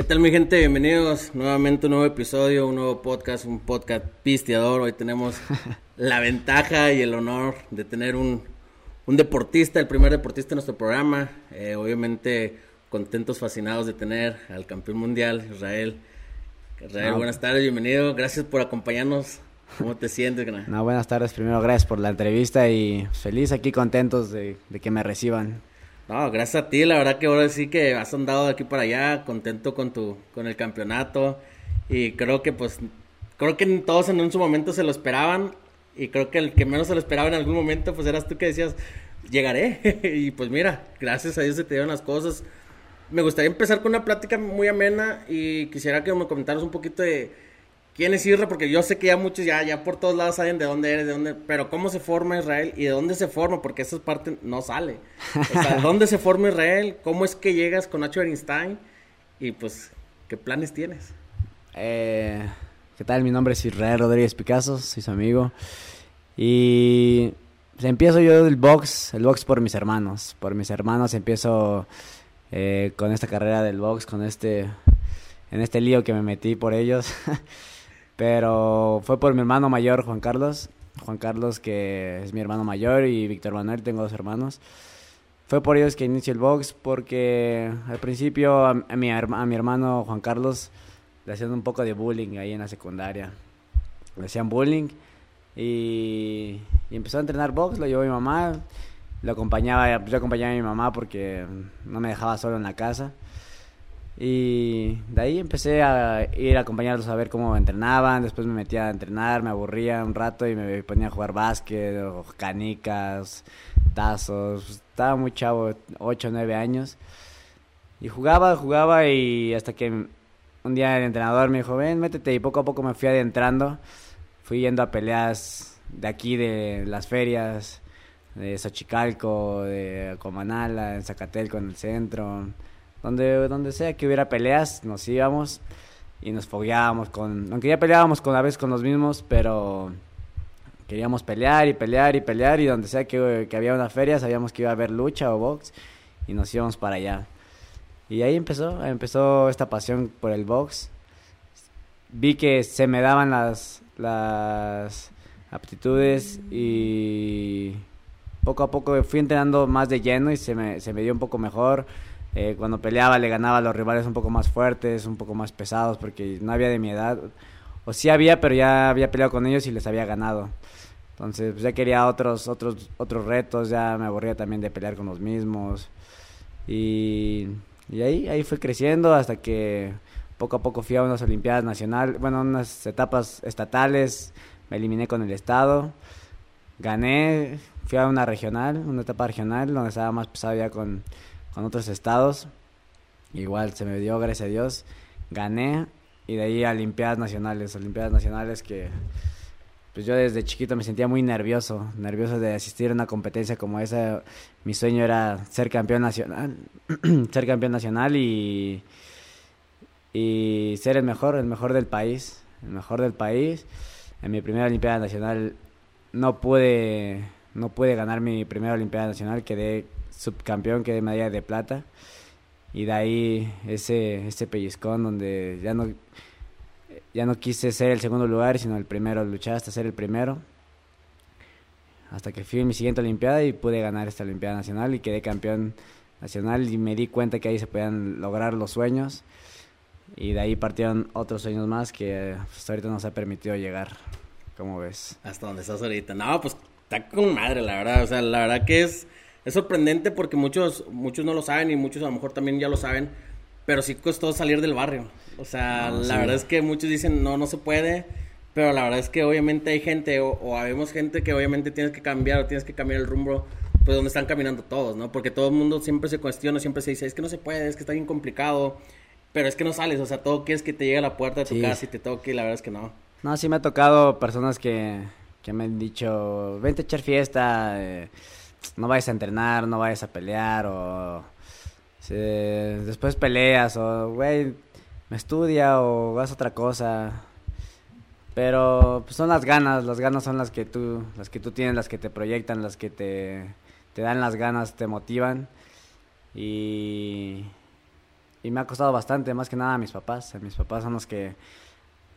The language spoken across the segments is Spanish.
¿Qué tal mi gente? Bienvenidos nuevamente a un nuevo episodio, un nuevo podcast, un podcast pisteador. Hoy tenemos la ventaja y el honor de tener un, deportista, el primer deportista de nuestro programa. Eh, obviamente contentos, fascinados de tener al campeón mundial, Israel. Israel, buenas tardes, bienvenido. Gracias por acompañarnos. ¿Cómo te sientes, No, buenas tardes. Primero, gracias por la entrevista y feliz aquí, contentos de que me reciban. No, gracias a ti, la verdad que ahora sí que has andado de aquí para allá, contento con tu, con el campeonato. Y creo que pues, creo que todos en un su momento se lo esperaban. Y creo que el que menos se lo esperaba en algún momento, pues eras tú que decías, llegaré. y pues mira, gracias a Dios se te dieron las cosas. Me gustaría empezar con una plática muy amena y quisiera que me comentaras un poquito de quién es Israel, porque yo sé que ya muchos ya, ya por todos lados saben de dónde eres, de dónde, pero cómo se forma Israel y de dónde se forma, porque esa parte no sale. O sea, ¿dónde se forma Israel? ¿Cómo es que llegas con Nacho Einstein? Y pues, ¿qué planes tienes? Eh, ¿Qué tal? Mi nombre es Israel Rodríguez Picasso, soy su amigo. Y pues, empiezo yo del box, el box por mis hermanos. Por mis hermanos empiezo eh, con esta carrera del box, con este, en este lío que me metí por ellos. Pero fue por mi hermano mayor, Juan Carlos. Juan Carlos, que es mi hermano mayor, y Víctor Manuel, tengo dos hermanos. Fue por ellos que inicié el box, porque al principio a, mi, a mi hermano Juan Carlos le hacían un poco de bullying ahí en la secundaria. Le hacían bullying y, empezó a entrenar box, lo llevó mi mamá. Lo acompañaba, yo acompañaba a mi mamá porque no me dejaba solo en la casa. Y de ahí empecé a ir a acompañarlos a ver cómo entrenaban. Después me metía a entrenar, me aburría un rato y me ponía a jugar básquet, o canicas, tazos. Estaba muy chavo, 8 o 9 años. Y jugaba, jugaba y hasta que un día el entrenador me dijo, ven, métete. Y poco a poco me fui adentrando. Fui yendo a peleas de aquí, de las ferias, de Xochicalco, de Comanala, en Zacatelco, en el centro donde, donde sea que hubiera peleas, nos íbamos y nos fogueábamos con, aunque ya peleábamos con a veces con los mismos, pero queríamos pelear y pelear y pelear y donde sea que, que, había una feria sabíamos que iba a haber lucha o box y nos íbamos para allá. Y ahí empezó, empezó esta pasión por el box. Vi que se me daban las, las aptitudes y poco a poco fui entrenando más de lleno y se me, se me dio un poco mejor. Eh, cuando peleaba le ganaba a los rivales un poco más fuertes, un poco más pesados, porque no había de mi edad. O sí había, pero ya había peleado con ellos y les había ganado. Entonces, pues, ya quería otros, otros, otros retos, ya me aburría también de pelear con los mismos. Y, y ahí, ahí fui creciendo hasta que poco a poco fui a unas Olimpiadas Nacionales, bueno, unas etapas estatales, me eliminé con el Estado, gané, fui a una regional, una etapa regional, donde estaba más pesado ya con con otros estados. Igual se me dio, gracias a Dios. Gané y de ahí a Olimpiadas Nacionales. Olimpiadas Nacionales que pues yo desde chiquito me sentía muy nervioso, nervioso de asistir a una competencia como esa. Mi sueño era ser campeón nacional, ser campeón nacional y, y ser el mejor, el mejor del país, el mejor del país. En mi primera Olimpiada Nacional no pude, no pude ganar mi primera Olimpiada Nacional, quedé subcampeón, que de medalla de plata. Y de ahí ese, ese pellizcón donde ya no, ya no quise ser el segundo lugar, sino el primero, luchar hasta ser el primero. Hasta que fui en mi siguiente Olimpiada y pude ganar esta Olimpiada Nacional y quedé campeón nacional y me di cuenta que ahí se podían lograr los sueños. Y de ahí partieron otros sueños más que hasta ahorita nos ha permitido llegar. ¿Cómo ves? Hasta donde estás ahorita. No, pues está con madre, la verdad. O sea, la verdad que es es sorprendente porque muchos, muchos no lo saben y muchos a lo mejor también ya lo saben, pero sí costó salir del barrio. O sea, la verdad es que muchos dicen, no, no se puede, pero la verdad es que obviamente hay gente o, o habemos gente que obviamente tienes que cambiar o tienes que cambiar el rumbo, pues donde están caminando todos, ¿no? Porque todo el mundo siempre se cuestiona, siempre se dice, es que no se puede, es que está bien complicado, pero es que no sales, o sea, todo quieres que te llegue a la puerta de tu casa y te toque y la verdad es que no. No, sí me ha tocado personas que, que me han dicho, vente a echar fiesta, eh, no vayas a entrenar, no vayas a pelear o después peleas o, güey, me estudia o vas a otra cosa. Pero pues, son las ganas, las ganas son las que tú, las que tú tienes, las que te proyectan, las que te, te dan las ganas, te motivan. Y, y me ha costado bastante, más que nada a mis papás. Mis papás son los que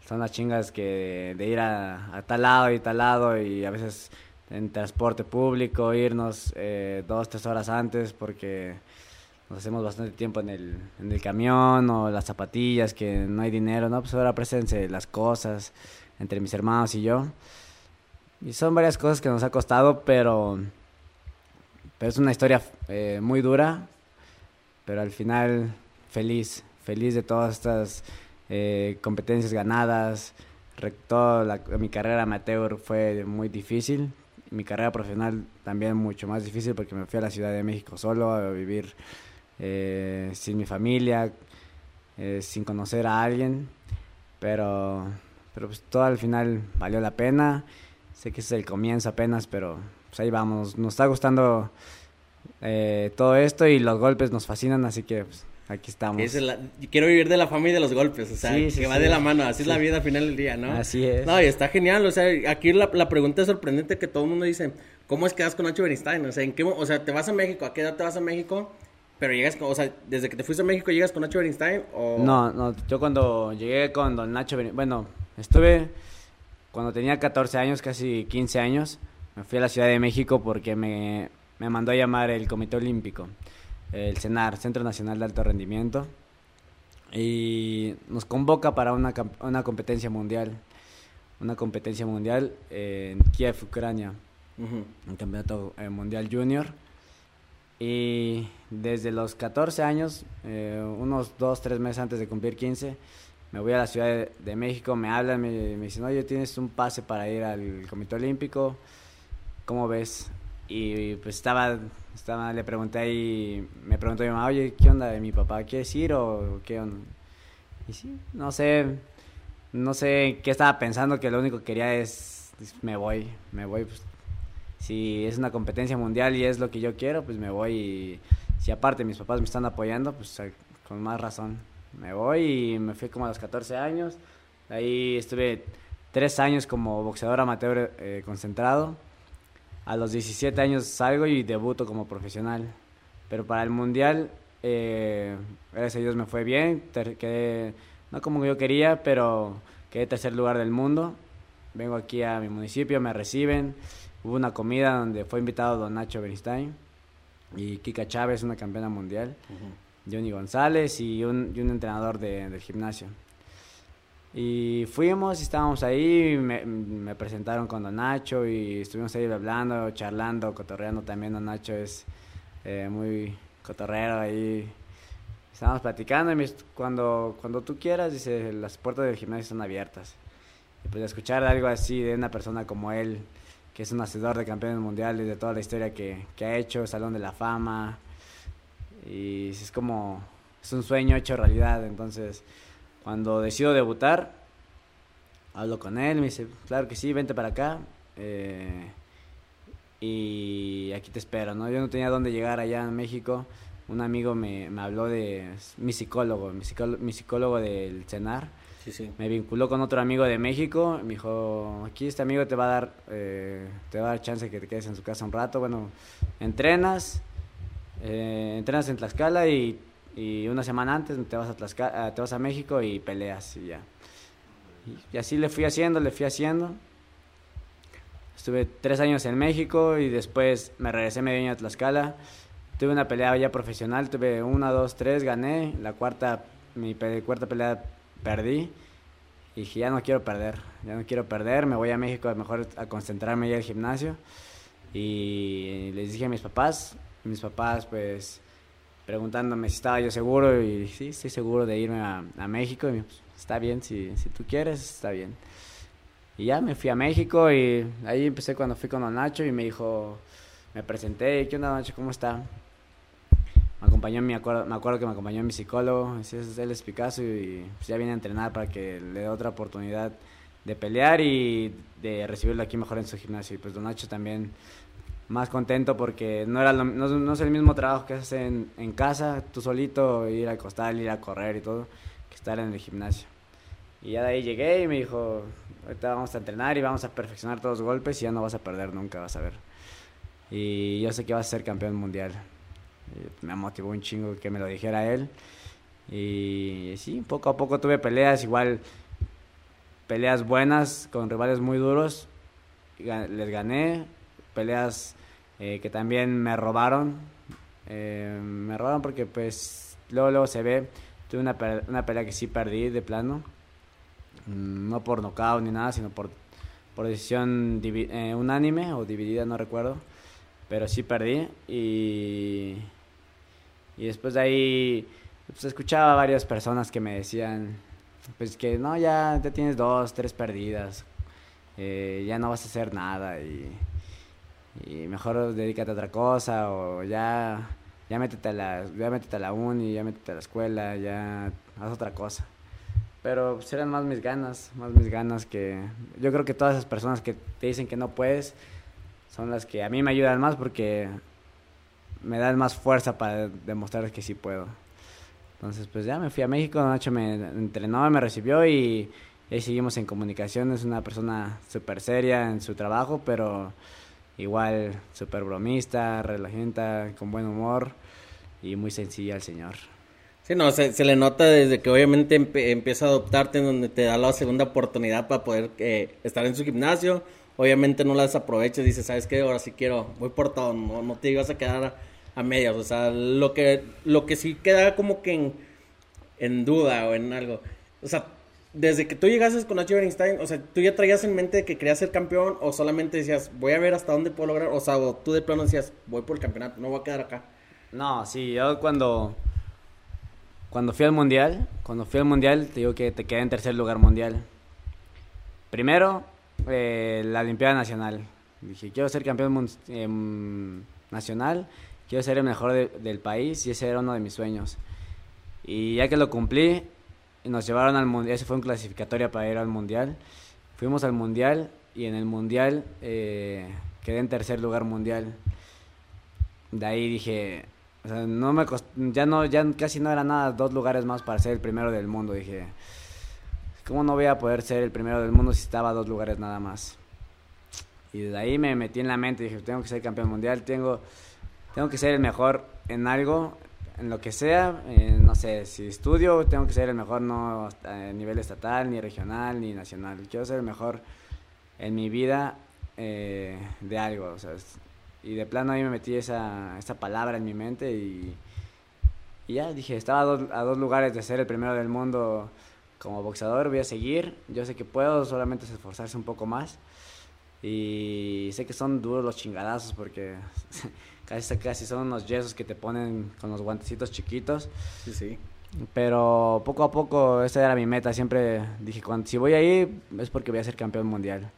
son las chingas que de ir a tal lado y tal lado y a veces en transporte público, irnos eh, dos, tres horas antes porque nos hacemos bastante tiempo en el, en el camión o las zapatillas, que no hay dinero, ¿no? Pues ahora préstense las cosas entre mis hermanos y yo. Y son varias cosas que nos ha costado, pero, pero es una historia eh, muy dura, pero al final feliz, feliz de todas estas eh, competencias ganadas. Toda mi carrera amateur fue muy difícil, mi carrera profesional también mucho más difícil porque me fui a la Ciudad de México solo a vivir eh, sin mi familia, eh, sin conocer a alguien, pero, pero pues todo al final valió la pena. Sé que es el comienzo apenas, pero pues ahí vamos. Nos está gustando eh, todo esto y los golpes nos fascinan, así que pues, aquí estamos. quiero vivir de la fama y de los golpes, o sea, que va de la mano, así es la vida al final del día, ¿no? Así es. No, y está genial, o sea, aquí la, la pregunta es sorprendente que todo el mundo dice, ¿cómo es que vas con Nacho Bernstein? O sea, ¿en qué, o sea, te vas a México, ¿a qué edad te vas a México? Pero llegas, con, o sea, desde que te fuiste a México, ¿llegas con Nacho Bernstein o...? No, no, yo cuando llegué con don Nacho Bernstein, bueno, estuve cuando tenía 14 años, casi 15 años, me fui a la Ciudad de México porque me, me mandó a llamar el Comité Olímpico, el CENAR, Centro Nacional de Alto Rendimiento, y nos convoca para una, una competencia mundial, una competencia mundial en Kiev, Ucrania, un campeonato eh, mundial junior. Y desde los 14 años, eh, unos 2, 3 meses antes de cumplir 15, me voy a la Ciudad de, México, me hablan, me, me dicen, oye, tienes un pase para ir al Comité Olímpico, ¿cómo ves? Y pues estaba, estaba le pregunté ahí, me preguntó mi mamá, oye, ¿qué onda? ¿Mi papá quiere ir o qué onda? Y sí, no sé, no sé qué estaba pensando, que lo único que quería es, me voy, me voy, pues si es una competencia mundial y es lo que yo quiero, pues me voy y si aparte mis papás me están apoyando, pues eh, con más razón me voy y me fui como a los 14 años. Ahí estuve tres años como boxeador amateur eh, concentrado. A los 17 años salgo y debuto como profesional. Pero para el mundial, eh, gracias a Dios me fue bien. quedé, no como yo quería, pero quedé tercer lugar del mundo. Vengo aquí a mi municipio, me reciben Hubo una comida donde fue invitado don Nacho Bernstein y Kika Chávez, una campeona mundial, Johnny González y un, y un entrenador de, del gimnasio. Y fuimos y estábamos ahí, me, me, presentaron con Don Nacho y estuvimos ahí hablando, charlando, cotorreando también. Don Nacho es eh, muy cotorrero ahí. Estábamos platicando y me, cuando, cuando tú quieras, dice, las puertas del gimnasio están abiertas. Y pues escuchar algo así de una persona como él, que es un hacedor de campeones mundiales, de toda la historia que, que ha hecho, Salón de la Fama. Y es como, es un sueño hecho realidad. Entonces, cuando decido debutar, hablo con él, me dice, claro que sí, vente para acá. Eh, y aquí te espero, ¿no? Yo no tenía dónde llegar allá en México. Un amigo me, me habló de mi psicólogo, mi psicólogo, mi psicólogo del CENAR me vinculó con otro amigo de México. Me dijo, aquí este amigo te va a dar, eh, te va a dar chance que te quedes en su casa un rato. Bueno, entrenas, eh, entrenas en Tlaxcala y, y, una semana antes te vas a Tlaxcala, te vas a México y peleas y ya. Y, así le fui haciendo, le fui haciendo. Estuve tres años en México y después me regresé medio año a Tlaxcala. Tuve una pelea ya profesional, tuve una, dos, tres, gané. La cuarta, mi cuarta pelea perdí. Y dije, ya no quiero perder, ya no quiero perder, me voy a México a mejor a concentrarme ya al gimnasio. Y les dije a mis papás, mis papás pues preguntándome si estaba yo seguro y sí, estoy seguro de irme a, México. Y pues, está bien, si, si tú quieres, está bien. Y ya me fui a México y ahí empecé cuando fui con Don Nacho y me dijo, me presenté, ¿qué onda Nacho? ¿Cómo está? me acompañó, me acuerdo, me acuerdo que me acompañó mi psicólogo, él es Picasso y pues, ya viene a entrenar para que le dé otra oportunidad de pelear y de recibirlo aquí mejor en su gimnasio. Y pues Don Nacho también más contento porque no, era no, es el mismo trabajo que haces en, en, casa, tú solito, ir al costal, ir a correr y todo, que estar en el gimnasio. Y ya de ahí llegué y me dijo, ahorita vamos a entrenar y vamos a perfeccionar todos los golpes y ya no vas a perder nunca, vas a ver. Y yo sé que vas a ser campeón mundial me motivó un chingo que me lo dijera él. Y sí, poco a poco tuve peleas, igual peleas buenas con rivales muy duros. Les gané, peleas eh, que también me robaron. Eh, me robaron porque pues luego, luego se ve. Tuve una, una pelea que sí perdí de plano. Mm, no por nocaut ni nada, sino por, por decisión eh, unánime o dividida, no recuerdo. Pero sí perdí y, y después de ahí pues, escuchaba a varias personas que me decían pues que no, ya, te tienes dos, tres perdidas, eh, ya no vas a hacer nada y, y, mejor dedícate a otra cosa o ya, ya métete a la, ya métete a la uni, ya métete a la escuela, ya haz otra cosa. Pero pues, eran más mis ganas, más mis ganas que... Yo creo que todas esas personas que te dicen que no puedes son las que a mí me ayudan más porque me dan más fuerza para demostrar que sí puedo. Entonces, pues ya me fui a México, Nacho me entrenó, me recibió y, ahí seguimos en comunicación. Es una persona súper seria en su trabajo, pero igual súper bromista, relajenta, con buen humor y muy sencilla el señor. Sí, no, se, le nota desde que obviamente empieza a adoptarte, en donde te da la segunda oportunidad para poder eh, estar en su gimnasio. Obviamente no la desaprovechas, dices, ¿sabes qué? Ahora sí quiero, voy por todo, no, no te ibas a quedar a medias. O sea, lo que, lo que sí queda como que en, duda o en algo. O sea, desde que tú llegaste con Nacho Bernstein, o sea, ¿tú ya traías en mente que querías ser campeón o solamente decías, voy a ver hasta dónde puedo lograr? O sea, tú de plano decías, voy por el campeonato, no voy a quedar acá. No, sí, yo cuando, cuando fui al mundial, cuando fui al mundial, te digo que te quedé en tercer lugar mundial. Primero, eh, la Olimpiada Nacional. Dije, quiero ser campeón eh, nacional quiero ser el mejor del país y ese era uno de mis sueños. Y ya que lo cumplí, nos llevaron al mundial, ese fue un clasificatoria para ir al mundial. Fuimos al mundial y en el mundial eh, quedé en tercer lugar mundial. De ahí dije, no me ya no, ya casi no era nada, dos lugares más para ser el primero del mundo. Dije, ¿cómo no voy a poder ser el primero del mundo si estaba dos lugares nada más? Y de ahí me metí en la mente, dije, tengo que ser campeón mundial, tengo tengo que ser el mejor en algo, en lo que sea, no sé, si estudio, tengo que ser el mejor no a nivel estatal, ni regional, ni nacional. Quiero ser el mejor en mi vida eh, de algo, o sea, y de plano ahí me metí esa, esa palabra en mi mente y, y ya dije, estaba a dos, a dos lugares de ser el primero del mundo como boxeador, voy a seguir, yo sé que puedo, solamente es esforzarse un poco más. Y sé que son duros los chingadazos porque casi, casi son unos yesos que te ponen con los guantecitos chiquitos. Sí, sí. Pero poco a poco esa era mi meta. Siempre dije, cuando, si voy ahí es porque voy a ser campeón mundial.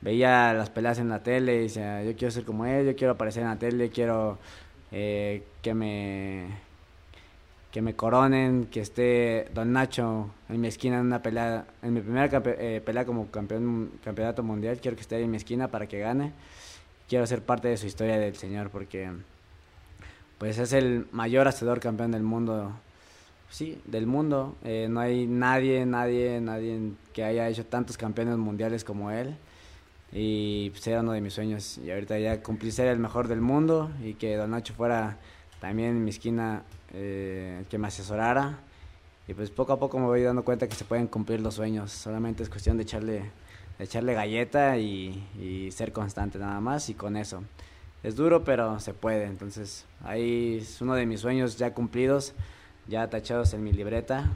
Veía las peleas en la tele y decía, yo quiero ser como él, yo quiero aparecer en la tele, quiero eh, que me que me coronen, que esté Don Nacho en mi esquina en una pelea, en mi primera eh, pelea como campeón campeonato mundial, quiero que esté en mi esquina para que gane. Quiero ser parte de su historia del señor porque pues es el mayor hacedor campeón del mundo. Sí, del mundo. Eh, no hay nadie, nadie, nadie que haya hecho tantos campeones mundiales como él. Y pues era uno de mis sueños. Y ahorita ya cumplí ser el mejor del mundo y que Don Nacho fuera también en mi esquina eh, que me asesorara. Y pues poco a poco me voy dando cuenta que se pueden cumplir los sueños. Solamente es cuestión de echarle, echarle galleta y, ser constante nada más y con eso. Es duro, pero se puede. Entonces ahí es uno de mis sueños ya cumplidos, ya tachados en mi libreta.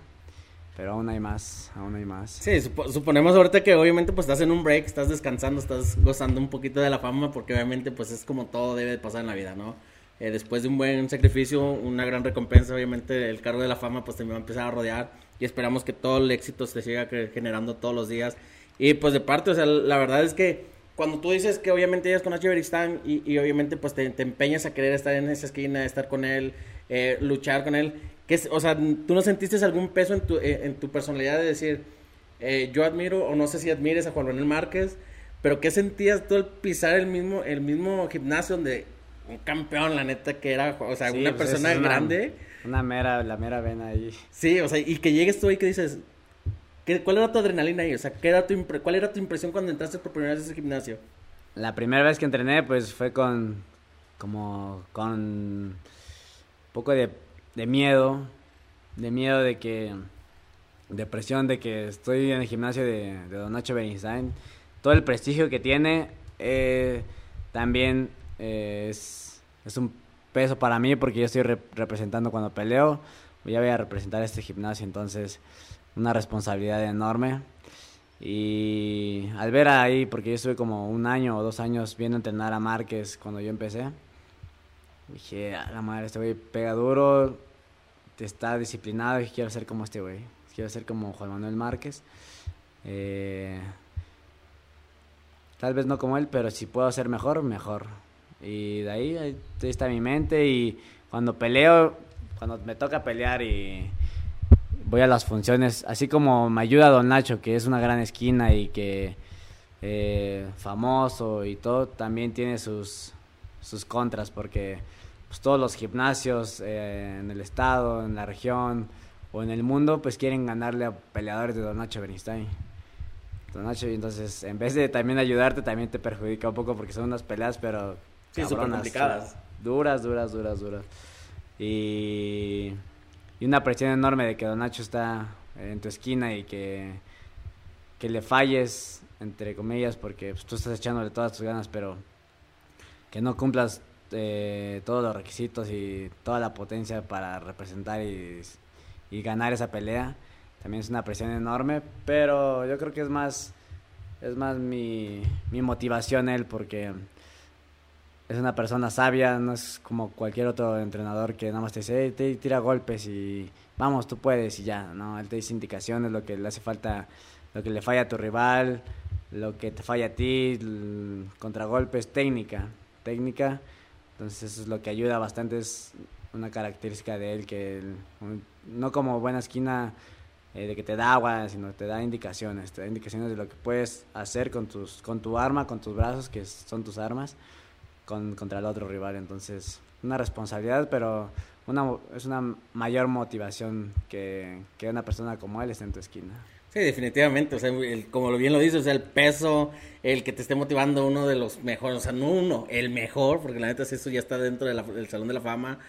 Pero aún hay más, aún hay más. Sí, suponemos ahorita que obviamente pues estás en un break, estás descansando, estás gozando un poquito de la fama porque obviamente pues es como todo debe pasar en la vida, ¿no? Eh, después de un buen sacrificio, una gran recompensa, obviamente el cargo de la fama pues también va a empezar a rodear y esperamos que todo el éxito se siga generando todos los días. Y pues de parte, o sea, la verdad es que cuando tú dices que obviamente llegas con Nacho Beristain y, y, obviamente pues te, empeñas a querer estar en esa esquina, estar con él, eh, luchar con él, que o sea, ¿tú no sentiste algún peso en tu, eh, en tu personalidad de decir, yo admiro o no sé si admires a Juan Manuel Márquez, pero qué sentías tú al pisar el mismo, el mismo gimnasio donde un campeón, la neta, que era, o sea, una pues, persona grande. Una mera, la mera vena ahí. Sí, o sea, y que llegues tú ahí que dices, ¿qué, ¿cuál era tu adrenalina ahí? O sea, ¿qué era tu ¿cuál era tu impresión cuando entraste por primera vez a ese gimnasio? La primera vez que entrené, pues fue con, como, con un poco de, miedo, de miedo de que, de presión de que estoy en el gimnasio de, Don Nacho Beristain. Todo el prestigio que tiene eh, también eh, es, un peso para mí porque yo estoy representando cuando peleo. Ya voy a representar este gimnasio, entonces una responsabilidad enorme. Y al ver ahí, porque yo estuve como un año o dos años viendo entrenar a Márquez cuando yo empecé, dije, a la madre, este güey pega duro, está disciplinado y quiero ser como este güey. Quiero ser como Juan Manuel Márquez. Eh, tal vez no como él, pero si puedo ser mejor, mejor. Y de ahí, ahí está mi mente y cuando peleo, cuando me toca pelear y voy a las funciones, así como me ayuda Don Nacho, que es una gran esquina y que eh, famoso y todo, también tiene sus, sus contras, porque pues, todos los gimnasios eh, en el estado, en la región o en el mundo, pues quieren ganarle a peleadores de Don Nacho Bernstein. Don Nacho, y entonces, en vez de también ayudarte, también te perjudica un poco porque son unas peleas, pero... Sí, súper complicadas. Duras, duras, duras, duras. Y una presión enorme de que Don Nacho está en tu esquina y que, que le falles, entre comillas, porque pues, tú estás echándole todas tus ganas, pero que no cumplas eh, todos los requisitos y toda la potencia para representar y, y, ganar esa pelea. También es una presión enorme, pero yo creo que es más, es más mi, mi motivación él, porque es una persona sabia, no es como cualquier otro entrenador que nada más te dice, te tira golpes y vamos, tú puedes y ya, ¿no? Él te dice indicaciones, lo que le hace falta, lo que le falla a tu rival, lo que te falla a ti, contragolpes, técnica, técnica. Entonces eso es lo que ayuda bastante, es una característica de él que no como buena esquina eh, de que te da agua, sino te da indicaciones, te da indicaciones de lo que puedes hacer con, tus, con tu arma, con tus brazos, que son tus armas contra el otro rival. Entonces, una responsabilidad, pero una, es una mayor motivación que, que una persona como él esté en tu esquina. Sí, definitivamente, o sea, como bien lo dices, el peso, el que te esté motivando uno de los mejores, o sea, no uno, el mejor, porque la neta es eso ya está dentro del Salón de la Fama,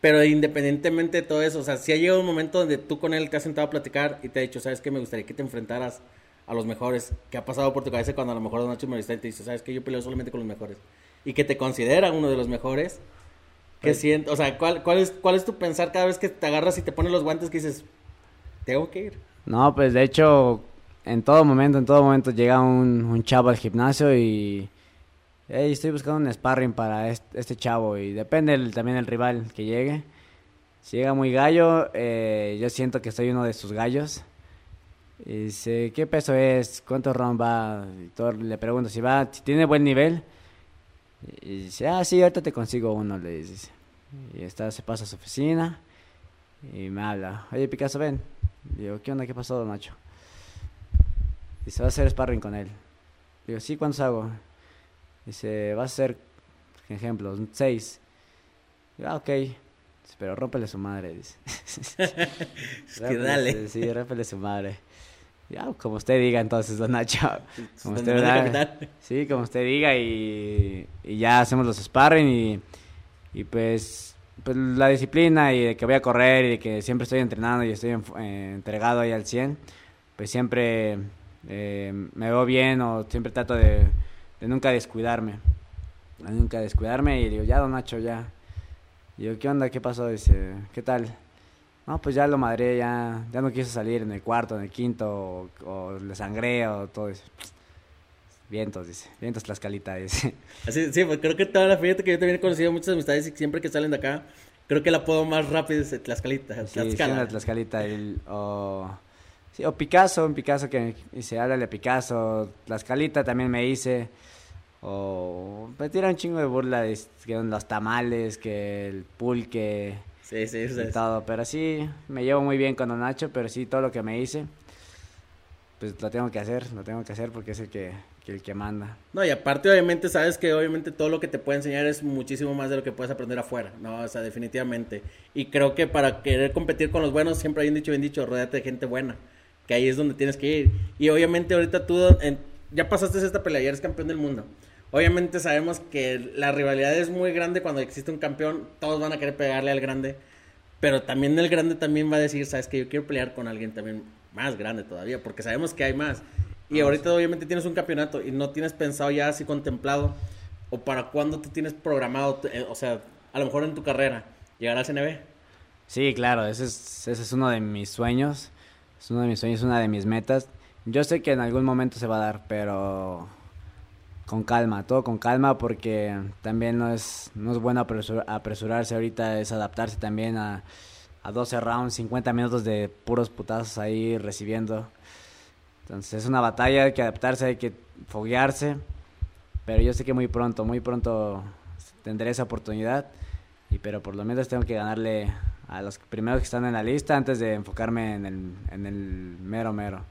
pero independientemente de todo eso, o sea, si ha llegado un momento donde tú con él te has sentado a platicar y te ha dicho, sabes que me gustaría que te enfrentaras a los mejores, ¿qué ha pasado por tu cabeza cuando a lo mejor Nacho Maristán te dice, sabes que yo peleo solamente con los mejores? Y que te considera uno de los mejores. ¿Qué pues siento? O sea, ¿cuál, cuál, es, ¿cuál es tu pensar cada vez que te agarras y te pones los guantes que dices, tengo que ir? No, pues de hecho, en todo momento, en todo momento llega un, un chavo al gimnasio y hey, estoy buscando un sparring para este, chavo y depende también del rival que llegue. Si llega muy gallo, eh, yo siento que soy uno de sus gallos. Y dice, ¿qué peso es? ¿Cuánto round va? Y todo, le pregunto si va, si tiene buen nivel y dice, ah, sí, ahorita te consigo uno, le dice. Y está, se pasa a su oficina y me habla, oye Picasso, ven. Digo, ¿qué onda? ¿Qué pasó, Nacho? Dice, va a hacer sparring con él. Digo, sí, ¿cuántos hago? Dice, va a ser, ejemplo, seis. Digo, ah, ok. Pero rómpele su madre, dice. es que dale. Sí, rómpele su madre. Ya, como usted diga entonces, don Nacho. Como usted diga. Sí, como usted diga y, y, ya hacemos los sparring y, y pues, pues la disciplina y de que voy a correr y de que siempre estoy entrenando y estoy eh, entregado ahí al 100, pues siempre eh, me veo bien o siempre trato de, de nunca descuidarme. De nunca descuidarme y digo, ya don Nacho, ya. Y digo, ¿qué onda? ¿Qué pasó? Dice, ¿qué tal? No, pues ya lo madré, ya, ya no quiso salir en el cuarto, en el quinto, o, le sangré o todo eso. Vientos, dice. Vientos Tlaxcalita, dice. Así, sí, pues creo que toda la fíjate que yo también he conocido muchas amistades y siempre que salen de acá, creo que el apodo más rápido es Tlaxcalita. Sí, Tlaxcalita. o, sí, o Picasso, un Picasso que dice, háblale a Picasso. Tlaxcalita también me hice. O me tira un chingo de burla de que los tamales, que el pulque Sí, sí, sí. todo. Pero sí, me llevo muy bien con Don Nacho, pero sí, todo lo que me hice, pues lo tengo que hacer, lo tengo que hacer porque es el que, el que manda. No, y aparte, obviamente, sabes que obviamente todo lo que te puede enseñar es muchísimo más de lo que puedes aprender afuera, ¿no? O sea, definitivamente. Y creo que para querer competir con los buenos, siempre hay un dicho bien dicho, rodeate de gente buena, que ahí es donde tienes que ir. Y obviamente ahorita tú ya pasaste esta pelea, ya eres campeón del mundo. Obviamente sabemos que la rivalidad es muy grande cuando existe un campeón, todos van a querer pegarle al grande. Pero también el grande también va a decir, sabes que yo quiero pelear con alguien también más grande todavía, porque sabemos que hay más. Y ahorita obviamente tienes un campeonato y no tienes pensado ya así contemplado o para cuándo tú tienes programado, eh, o sea, a lo mejor en tu carrera, llegar al CNB. Sí, claro, ese es, ese es uno de mis sueños, es uno de mis sueños, una de mis metas. Yo sé que en algún momento se va a dar, pero con calma, todo con calma porque también no es, no es bueno apresurarse ahorita, es adaptarse también a, a 12 rounds, 50 minutos de puros putazos ahí recibiendo. Entonces es una batalla, hay que adaptarse, hay que foguearse, pero yo sé que muy pronto, muy pronto tendré esa oportunidad, y pero por lo menos tengo que ganarle a los primeros que están en la lista antes de enfocarme en el, en el mero mero.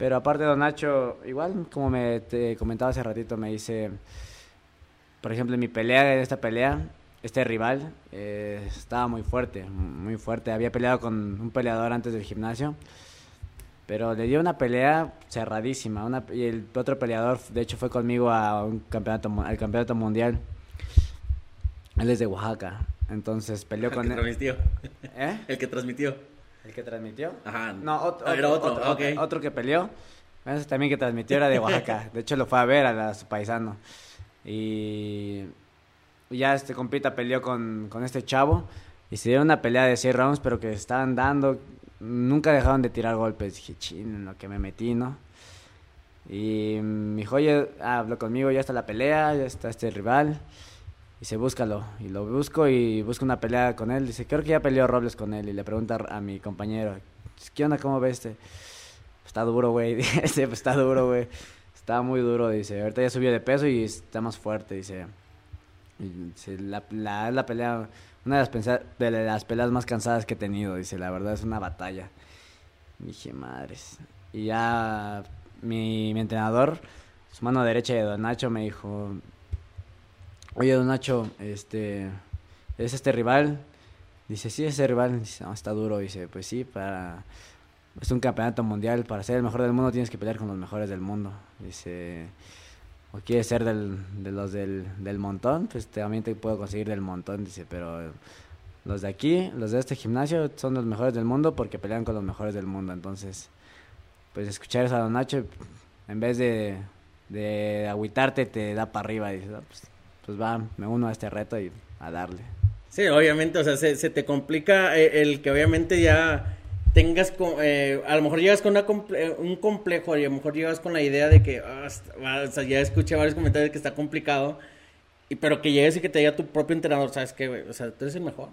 Pero aparte, Don Nacho, igual como me te comentaba hace ratito, me dice, por ejemplo, en mi pelea, en esta pelea, este rival eh, estaba muy fuerte, muy fuerte. Había peleado con un peleador antes del gimnasio, pero le dio una pelea cerradísima. Una, y el otro peleador, de hecho, fue conmigo a un campeonato, al campeonato mundial. Él es de Oaxaca, entonces peleó con él. transmitió. ¿Eh? El que transmitió. ¿El que transmitió? Aja. No, otro, otro, otro, que peleó. Ese también que transmitió era de Oaxaca. De hecho, lo fue a ver a, su paisano. Y ya este compita peleó con, con este chavo. Y se dieron una pelea de 6 rounds, pero que estaban dando. Nunca dejaron de tirar golpes. Dije, ching, en lo que me metí, ¿no? Y mi joya habló conmigo, ya está la pelea, ya está este rival. Dice, búscalo. Y lo busco y busco una pelea con él. Dice, creo que ya peleó Robles con él. Y le pregunta a mi compañero, ¿qué onda? ¿Cómo ves este? Está duro, güey. Dice, pues está duro, güey. Está muy duro, dice. Ahorita ya subió de peso y está más fuerte, dice. la, la, la pelea, una de las, de las peleas más cansadas que he tenido, dice. La verdad es una batalla. dije, madres. Y ya mi, mi entrenador, su mano derecha de Don Nacho, me dijo, oye, don Nacho, este, ¿es este rival? Dice, sí, es ese rival. Dice, no, está duro. Dice, pues sí, para... Es un campeonato mundial. Para ser el mejor del mundo tienes que pelear con los mejores del mundo. Dice, o quieres ser del, de los del, del montón, pues también te puedo conseguir del montón. Dice, pero los de aquí, los de este gimnasio, son los mejores del mundo porque pelean con los mejores del mundo. Entonces, pues escuchar eso a Don Nacho, en vez de, de agüitarte, te da para arriba. Dice, pues pues va, me uno a este reto y a darle. Sí, obviamente, o sea, se, te complica eh, el que obviamente ya tengas, eh, a lo mejor llegas con eh, un complejo y a lo mejor llegas con la idea de que, ah, o sea, ya escuché varios comentarios de que está complicado, y, pero que llegues y que te diga tu propio entrenador, ¿sabes qué, O sea, tú eres el mejor.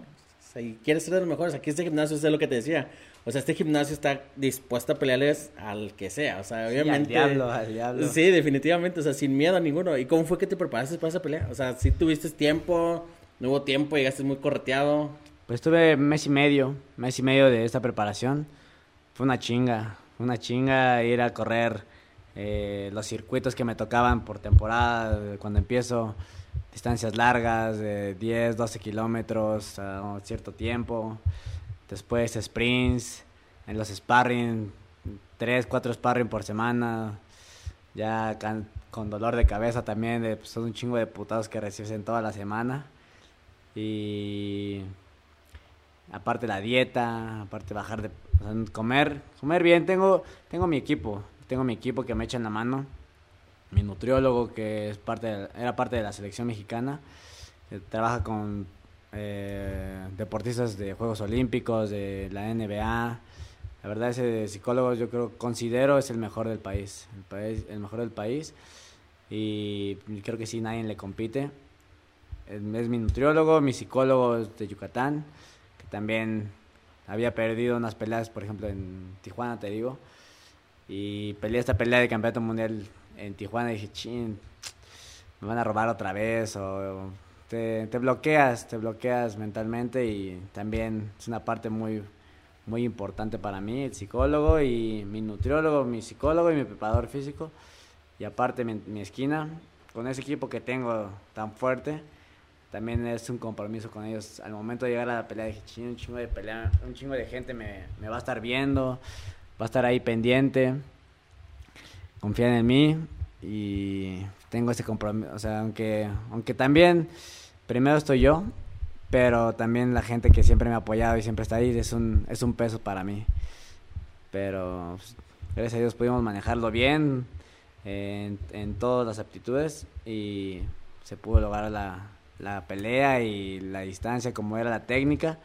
O sea, y quieres ser de los mejores. Aquí este gimnasio es lo que te decía. O sea, este gimnasio está dispuesto a pelearles al que sea. O sea, obviamente. Sí, al diablo, al diablo. Sí, definitivamente. O sea, sin miedo a ninguno. ¿Y cómo fue que te preparaste para esa pelea? O sea, si tuviste tiempo, no hubo tiempo, llegaste muy correteado. Pues tuve mes y medio, mes y medio de esta preparación. Fue una chinga, una chinga ir a correr eh, los circuitos que me tocaban por temporada, cuando empiezo distancias largas de 10, 12 kilómetros a cierto tiempo. Después sprints, en los sparring, tres, cuatro sparring por semana, ya con dolor de cabeza también, de, pues, son un chingo de putados que recibes en toda la semana. Y aparte la dieta, aparte bajar de comer, comer bien, tengo tengo mi equipo, tengo mi equipo que me echa en la mano, mi nutriólogo que es parte era parte de la selección mexicana, trabaja con eh, deportistas de Juegos Olímpicos, de la NBA. La verdad ese psicólogo yo creo, considero es el mejor del país, el, país, el mejor del país y creo que sí nadie le compite. Es mi nutriólogo, mi psicólogo de Yucatán, que también había perdido unas peleas, por ejemplo, en Tijuana, te digo. Y peleé esta pelea de campeonato mundial en Tijuana dije, chin, me van a robar otra vez o te, bloqueas, te bloqueas mentalmente y también es una parte muy, muy importante para mí, el psicólogo y mi nutriólogo, mi psicólogo y mi preparador físico. Y aparte mi, esquina, con ese equipo que tengo tan fuerte, también es un compromiso con ellos. Al momento de llegar a la pelea dije, un chingo de pelea, un chingo de gente me va a estar viendo, va a estar ahí pendiente, confían en mí y tengo ese compromiso, o sea, aunque, aunque también primero estoy yo, pero también la gente que siempre me ha apoyado y siempre está ahí es un, es un peso para mí. Pero pues, gracias a Dios pudimos manejarlo bien en, en todas las aptitudes y se pudo lograr la, la pelea y la distancia como era la técnica.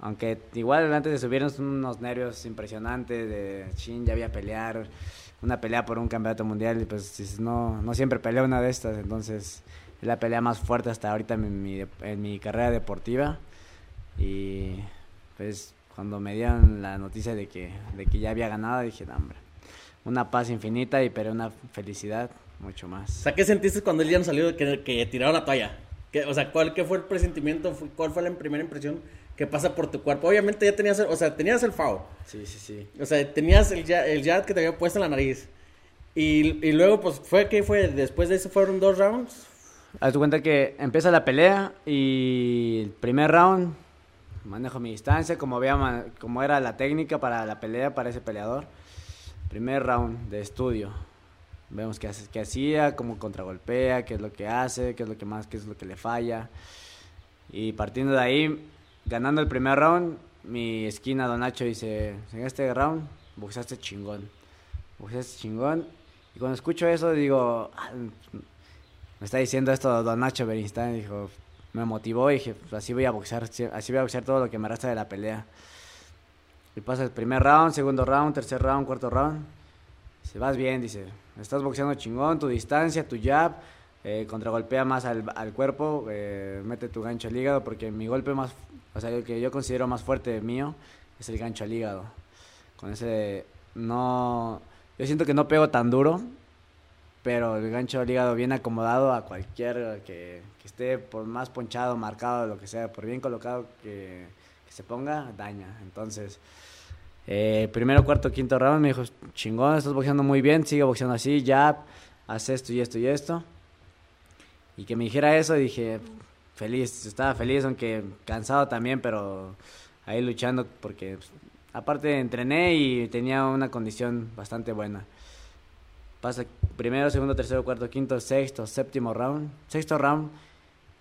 Aunque igual antes de subirnos unos nervios impresionantes de chin, ya había pelear, una pelea por un campeonato mundial y pues no, no siempre peleé una de estas, entonces es la pelea más fuerte hasta ahorita en mi, en mi carrera deportiva y pues cuando me dieron la noticia de que, de que ya había ganado dije, hombre, una paz infinita y pero una felicidad mucho más. O sea, ¿qué sentiste cuando él ya no salió que, que tiraron la toalla? ¿Qué, o sea, ¿cuál qué fue el presentimiento? ¿Cuál fue la primera impresión que pasa por tu cuerpo? Obviamente ya tenías, el, o sea, tenías el FAO. Sí, sí, sí. O sea, tenías el el jab que te había puesto en la nariz. Y, y luego, pues, ¿fue qué fue? Después de eso fueron dos rounds. Haz tu cuenta que empieza la pelea y el primer round manejo mi distancia, como, había, como era la técnica para la pelea, para ese peleador. Primer round de estudio. Vemos qué, hace, qué hacía, cómo contragolpea, qué es lo que hace, qué es lo que más, qué es lo que le falla. Y partiendo de ahí, ganando el primer round, mi esquina Don Nacho dice, en este round boxeaste chingón. Boxeaste chingón. Y cuando escucho eso digo, ah, me está diciendo esto Don Nacho Berinstein, dijo, me motivó y dije, pues así voy a boxear, así voy a boxear todo lo que me resta de la pelea. Y pasa el primer round, segundo round, tercer round, cuarto round. Dice, vas bien, dice, estás boxeando chingón, tu distancia, tu jab, eh, contragolpea más al, al cuerpo, eh, mete tu gancho al hígado, porque mi golpe más, o sea, el que yo considero más fuerte mío es el gancho al hígado. Con ese, no, yo siento que no pego tan duro, pero el gancho al hígado bien acomodado a cualquier que, que esté por más ponchado, marcado, lo que sea, por bien colocado que, que se ponga, daña. Entonces, eh, primero, cuarto, quinto round me dijo, chingón, estás boxeando muy bien, sigue boxeando así, ya, haz esto y esto y esto. Y que me dijera eso, dije, feliz, estaba feliz, aunque cansado también, pero ahí luchando porque pues, aparte entrené y tenía una condición bastante buena. Pasa primero, segundo, tercero, cuarto, quinto, sexto, séptimo round. Sexto round,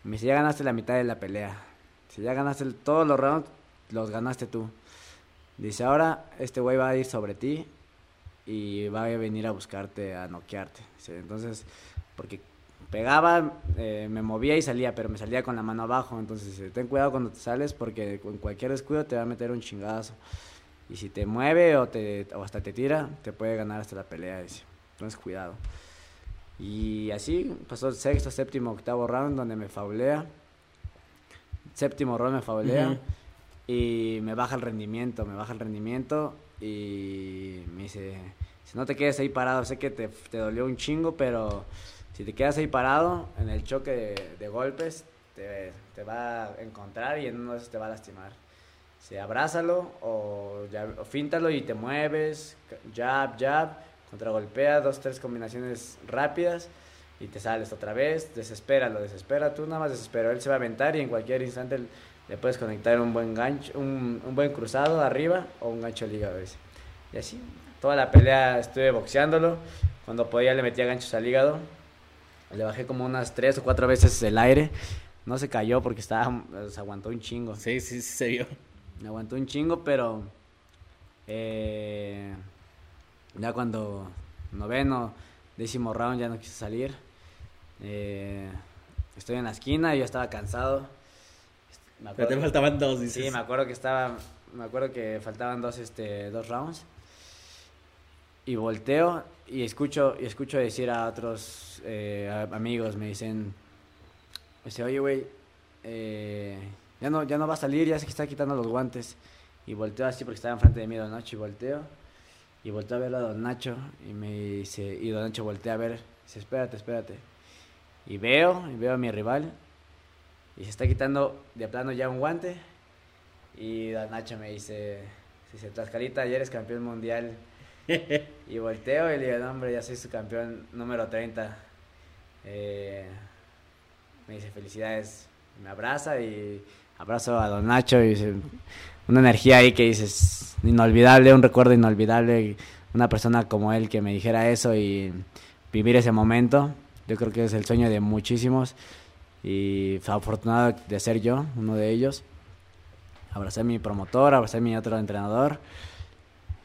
me dice, ya ganaste la mitad de la pelea. Si ya ganaste todos los rounds, los ganaste tú. Dice, ahora este güey va a ir sobre ti y va a venir a buscarte, a noquearte. Entonces, porque pegaba, eh, me movía y salía, pero me salía con la mano abajo. Entonces, dice, ten cuidado cuando te sales porque con cualquier descuido te va a meter un chingadazo. Y si te mueve o, te, o hasta te tira, te puede ganar hasta la pelea. Entonces, cuidado. Y así pasó el sexto, séptimo, octavo round donde me faulea. Séptimo round me faulea. Uh -huh y me baja el rendimiento, me baja el rendimiento y me dice, si no te quedes ahí parado, sé que te, te dolió un chingo, pero si te quedas ahí parado en el choque de, de golpes, te, te, va a encontrar y en uno de esos te va a lastimar. Si abrázalo o, o fíntalo y te mueves, jab, jab, contragolpea, dos, tres combinaciones rápidas y te sales otra vez, desespéralo, desespera, tú nada más desespero, él se va a aventar y en cualquier instante... Le puedes conectar un buen gancho, un, un buen cruzado arriba o un gancho al hígado ese. Y así, toda la pelea estuve boxeándolo. Cuando podía le metía ganchos al hígado. Le bajé como unas tres o cuatro veces el aire. No se cayó porque estaba, se aguantó un chingo. Sí, sí, se vio. Me aguantó un chingo, pero eh, ya cuando noveno, décimo round ya no quise salir. Eh, estoy en la esquina y yo estaba cansado me Pero te faltaban dos, dices. Sí, me acuerdo que estaba, me acuerdo que faltaban dos, este, dos rounds. Y volteo y escucho, y escucho decir a otros eh, amigos, me dicen, dice, oye, güey, eh, ya, no, ya no va a salir, ya se está quitando los guantes. Y volteo así porque estaba enfrente de mí Don Nacho y volteo. Y volteo a verlo a Don Nacho y me dice, y Don Nacho voltea a ver, dice, espérate, espérate. Y veo, y veo a mi rival y se está quitando de plano ya un guante. Y Don Nacho me dice, dice, Tlaxcalita, ayer eres campeón mundial. y volteo y le digo, no, hombre, ya soy su campeón número 30. Eh, me dice, felicidades. Me abraza y abrazo a Don Nacho y una energía ahí que dices, inolvidable, un recuerdo inolvidable. Una persona como él que me dijera eso y vivir ese momento. Yo creo que es el sueño de muchísimos. y fue afortunado de ser yo, uno de ellos. Abracé a mi promotor, abracé a mi otro entrenador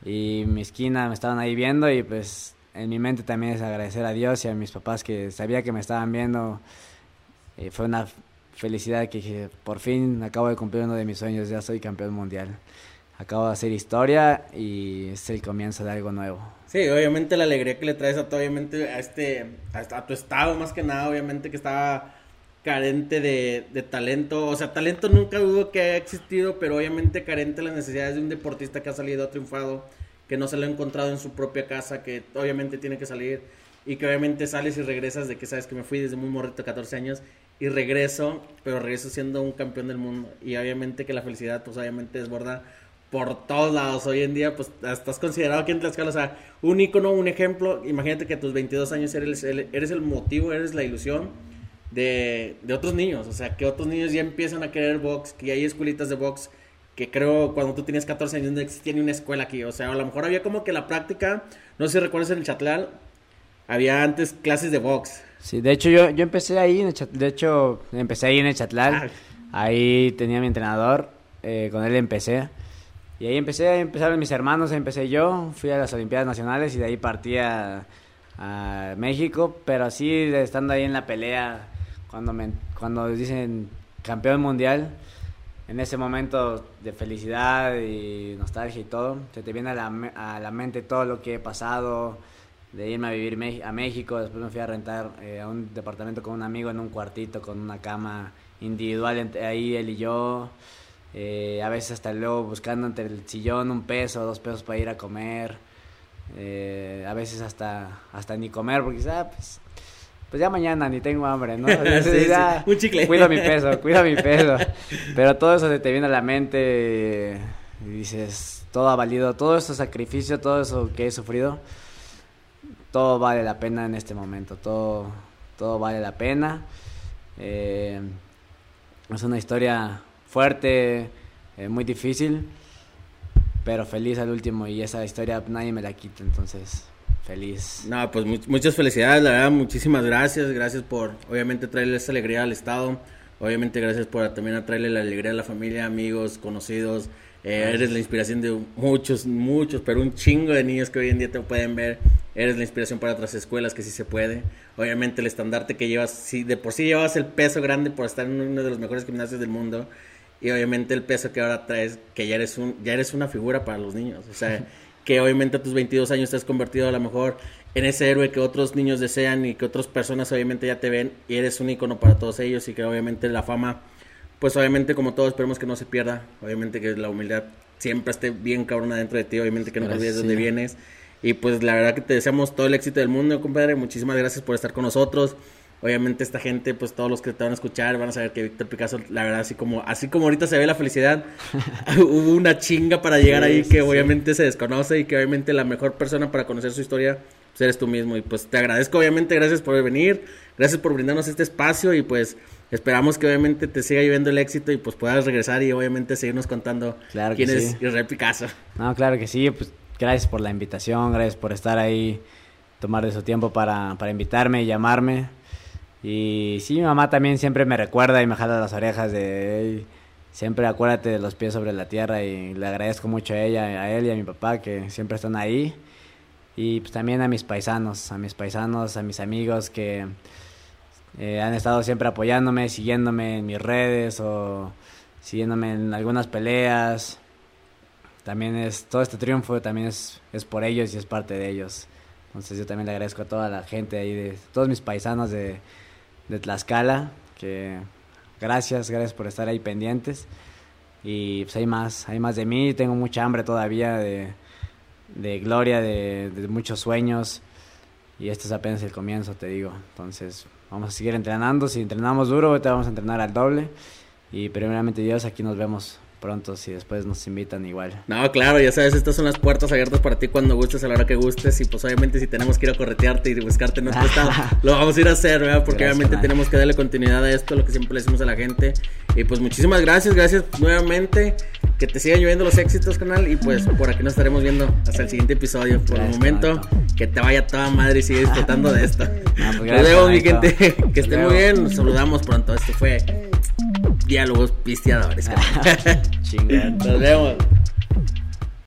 y mi esquina me estaban ahí viendo y pues en mi mente también es agradecer a Dios y a mis papás que sabía que me estaban viendo. Y fue una felicidad que dije, por fin acabo de cumplir uno de mis sueños, ya soy campeón mundial. Acabo de hacer historia y es el comienzo de algo nuevo. Sí, obviamente la alegría que le traes a obviamente a este, a, tu estado más que nada, obviamente que estaba carente de, talento, o sea, talento nunca hubo que haya existido, pero obviamente carente de las necesidades de un deportista que ha salido ha triunfado, que no se lo ha encontrado en su propia casa, que obviamente tiene que salir y que obviamente sales y regresas de que sabes que me fui desde muy morrito, 14 años, y regreso, pero regreso siendo un campeón del mundo. Y obviamente que la felicidad, pues obviamente desborda por todos lados. Hoy en día, pues estás considerado aquí en Tlaxcala, o sea, un icono, un ejemplo. Imagínate que a tus 22 años eres eres el motivo, eres la ilusión de, de otros niños. O sea, que otros niños ya empiezan a querer box, que hay escuelitas de box. Que creo cuando tú tenías 14 años no existía ni una escuela aquí. O sea, a lo mejor había como que la práctica, no sé si recuerdas en el Chatlal, había antes clases de box. Sí, de hecho yo, yo empecé ahí, en el de hecho empecé ahí en el Chatlal, ah. ahí tenía mi entrenador, eh, con él empecé. Y ahí empecé, ahí empezaron mis hermanos, empecé yo, fui a las Olimpiadas Nacionales y de ahí partí a, México, pero así estando ahí en la pelea, cuando, me, cuando dicen campeón mundial, en ese momento de felicidad y nostalgia y todo, se te viene a la, a la mente todo lo que he pasado, de irme a vivir a México, después me fui a rentar eh, a un departamento con un amigo en un cuartito con una cama individual ahí él y yo, eh, a veces hasta luego buscando entre el sillón un peso, dos pesos para ir a comer, eh, a veces hasta, hasta ni comer porque ah, pues, pues ya mañana ni tengo hambre, ¿no? un chicle. Cuido mi peso, cuido mi peso. Pero todo eso se te viene a la mente y dices, todo ha valido, todo ese sacrificio, todo eso que he sufrido todo vale la pena en este momento, todo, todo vale la pena. Eh, es una historia fuerte, eh, muy difícil, pero feliz al último y esa historia nadie me la quita, entonces feliz. No, pues muchas felicidades, la verdad, muchísimas gracias, gracias por obviamente traerle esa alegría al Estado, obviamente gracias por también traerle la alegría a la familia, amigos, conocidos. Eh, eres la inspiración de muchos, muchos, pero un chingo de niños que hoy en día te pueden ver. Eres la inspiración para otras escuelas que sí se puede. Obviamente el estandarte que llevas, si de por sí llevas el peso grande por estar en uno de los mejores gimnasios del mundo. Y obviamente el peso que ahora traes, que ya eres, un, ya eres una figura para los niños. O sea, que obviamente a tus 22 años te has convertido a lo mejor en ese héroe que otros niños desean y que otras personas obviamente ya te ven. Y eres un icono para todos ellos y que obviamente la fama pues obviamente como todos esperemos que no se pierda, obviamente que la humildad siempre esté bien cabrona dentro de ti, obviamente que no olvides de dónde vienes. Y pues la verdad que te deseamos todo el éxito del mundo, compadre. Muchísimas gracias por estar con nosotros. Obviamente esta gente, pues todos los que te van a escuchar van a saber que Víctor Picasso, la verdad, así como, así como ahorita se ve la felicidad, hubo una chinga para llegar ahí que obviamente se desconoce y que obviamente la mejor persona para conocer su historia pues eres tú mismo. Y pues te agradezco, obviamente, gracias por venir, gracias por brindarnos este espacio y pues Esperamos que obviamente te siga lloviendo el éxito y pues puedas regresar y obviamente seguirnos contando quién es Israel Picasso. No, claro que sí, pues gracias por la invitación, gracias por estar ahí, tomar de su tiempo para, para invitarme y llamarme. Y sí, mi mamá también siempre me recuerda y me jala las orejas de... siempre acuérdate de los pies sobre la tierra y le agradezco mucho a ella, a él y a mi papá que siempre están ahí. Y pues también a mis paisanos, a mis paisanos, a mis amigos que eh, han estado siempre apoyándome, siguiéndome en mis redes o siguiéndome en algunas peleas. También es, todo este triunfo también es, es por ellos y es parte de ellos. Entonces yo también le agradezco a toda la gente ahí, de todos mis paisanos de, de Tlaxcala, que gracias, gracias por estar ahí pendientes. Y pues hay más, hay más de mí, tengo mucha hambre todavía de, de gloria, de, muchos sueños. Y este es apenas el comienzo, te digo. Entonces, vamos a seguir entrenando. Si entrenamos duro, te vamos a entrenar al doble. Y primeramente Dios, aquí nos vemos pronto si después nos invitan igual. No, claro, ya sabes, estas son las puertas abiertas para ti cuando gustes, a la hora que gustes. Y pues obviamente si tenemos que ir a corretearte y buscarte en otro estado, lo vamos a ir a hacer, ¿verdad? Porque obviamente tenemos que darle continuidad a esto, lo que siempre le decimos a la gente. Y pues muchísimas gracias, gracias nuevamente. que te sigan lloviendo los éxitos, canal. Y pues por aquí nos estaremos viendo hasta el siguiente episodio. Por el momento, que te vaya toda madre y sigue disfrutando de esto. Nos vemos, mi gente. que estén muy bien. Nos saludamos pronto. Esto fue Diálogos Pisteadores. Chingón. Nos vemos.